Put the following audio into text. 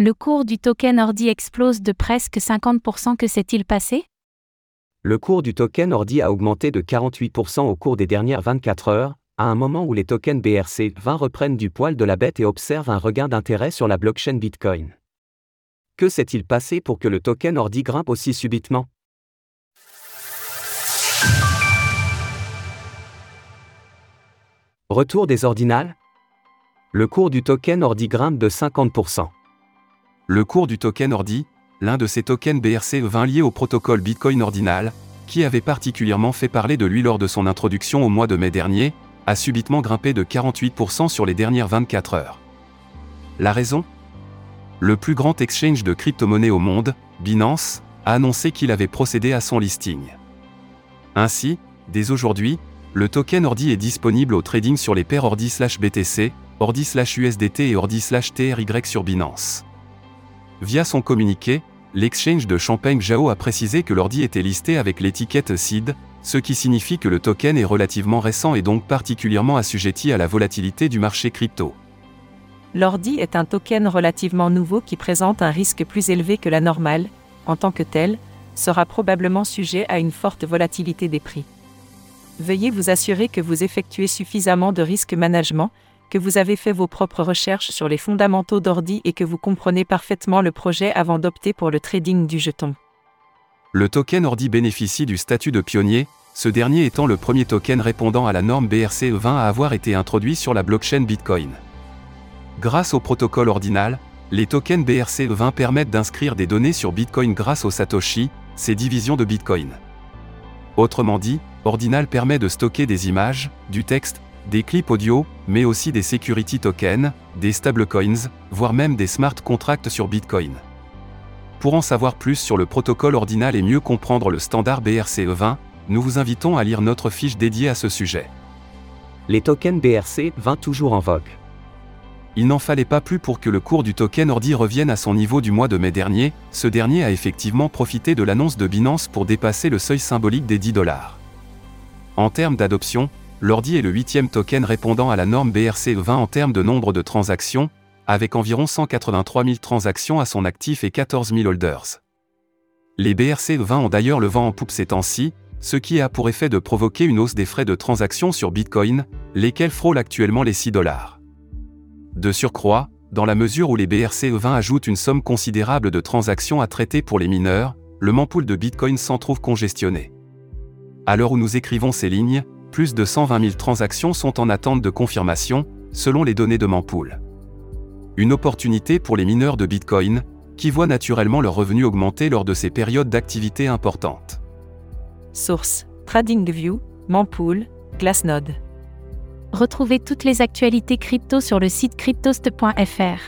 Le cours du token Ordi explose de presque 50%. Que s'est-il passé? Le cours du token Ordi a augmenté de 48% au cours des dernières 24 heures, à un moment où les tokens BRC20 reprennent du poil de la bête et observent un regain d'intérêt sur la blockchain Bitcoin. Que s'est-il passé pour que le token Ordi grimpe aussi subitement? Retour des ordinales Le cours du token Ordi grimpe de 50% le cours du token Ordi, l'un de ces tokens BRC20 liés au protocole Bitcoin ordinal, qui avait particulièrement fait parler de lui lors de son introduction au mois de mai dernier, a subitement grimpé de 48% sur les dernières 24 heures. La raison? Le plus grand exchange de crypto-monnaies au monde, Binance, a annoncé qu'il avait procédé à son listing. Ainsi, dès aujourd'hui, le token Ordi est disponible au trading sur les paires Ordi/BTC, Ordi/USDT et Ordi/TRY sur Binance. Via son communiqué, l'exchange de Champagne Jao a précisé que l'ordi était listé avec l'étiquette SID, ce qui signifie que le token est relativement récent et donc particulièrement assujetti à la volatilité du marché crypto. L'ordi est un token relativement nouveau qui présente un risque plus élevé que la normale, en tant que tel, sera probablement sujet à une forte volatilité des prix. Veuillez vous assurer que vous effectuez suffisamment de risque management, que vous avez fait vos propres recherches sur les fondamentaux d'Ordi et que vous comprenez parfaitement le projet avant d'opter pour le trading du jeton. Le token Ordi bénéficie du statut de pionnier, ce dernier étant le premier token répondant à la norme BRC20 à avoir été introduit sur la blockchain Bitcoin. Grâce au protocole ordinal, les tokens BRC20 permettent d'inscrire des données sur Bitcoin grâce au Satoshi, ces divisions de Bitcoin. Autrement dit, Ordinal permet de stocker des images, du texte, des clips audio, mais aussi des security tokens, des stablecoins, voire même des smart contracts sur Bitcoin. Pour en savoir plus sur le protocole ordinal et mieux comprendre le standard BRCE20, nous vous invitons à lire notre fiche dédiée à ce sujet. Les tokens BRC20 toujours en vogue. Il n'en fallait pas plus pour que le cours du token Ordi revienne à son niveau du mois de mai dernier, ce dernier a effectivement profité de l'annonce de Binance pour dépasser le seuil symbolique des 10 dollars. En termes d'adoption, L'ordi est le huitième token répondant à la norme BRC20 en termes de nombre de transactions, avec environ 183 000 transactions à son actif et 14 000 holders. Les BRC20 ont d'ailleurs le vent en poupe ces temps-ci, ce qui a pour effet de provoquer une hausse des frais de transaction sur Bitcoin, lesquels frôlent actuellement les 6 dollars. De surcroît, dans la mesure où les BRC20 ajoutent une somme considérable de transactions à traiter pour les mineurs, le mempool de Bitcoin s'en trouve congestionné. À l'heure où nous écrivons ces lignes, plus de 120 000 transactions sont en attente de confirmation, selon les données de Mempool. Une opportunité pour les mineurs de Bitcoin, qui voient naturellement leurs revenus augmenter lors de ces périodes d'activité importantes. Source TradingView, Mempool, Glassnode. Retrouvez toutes les actualités crypto sur le site cryptost.fr.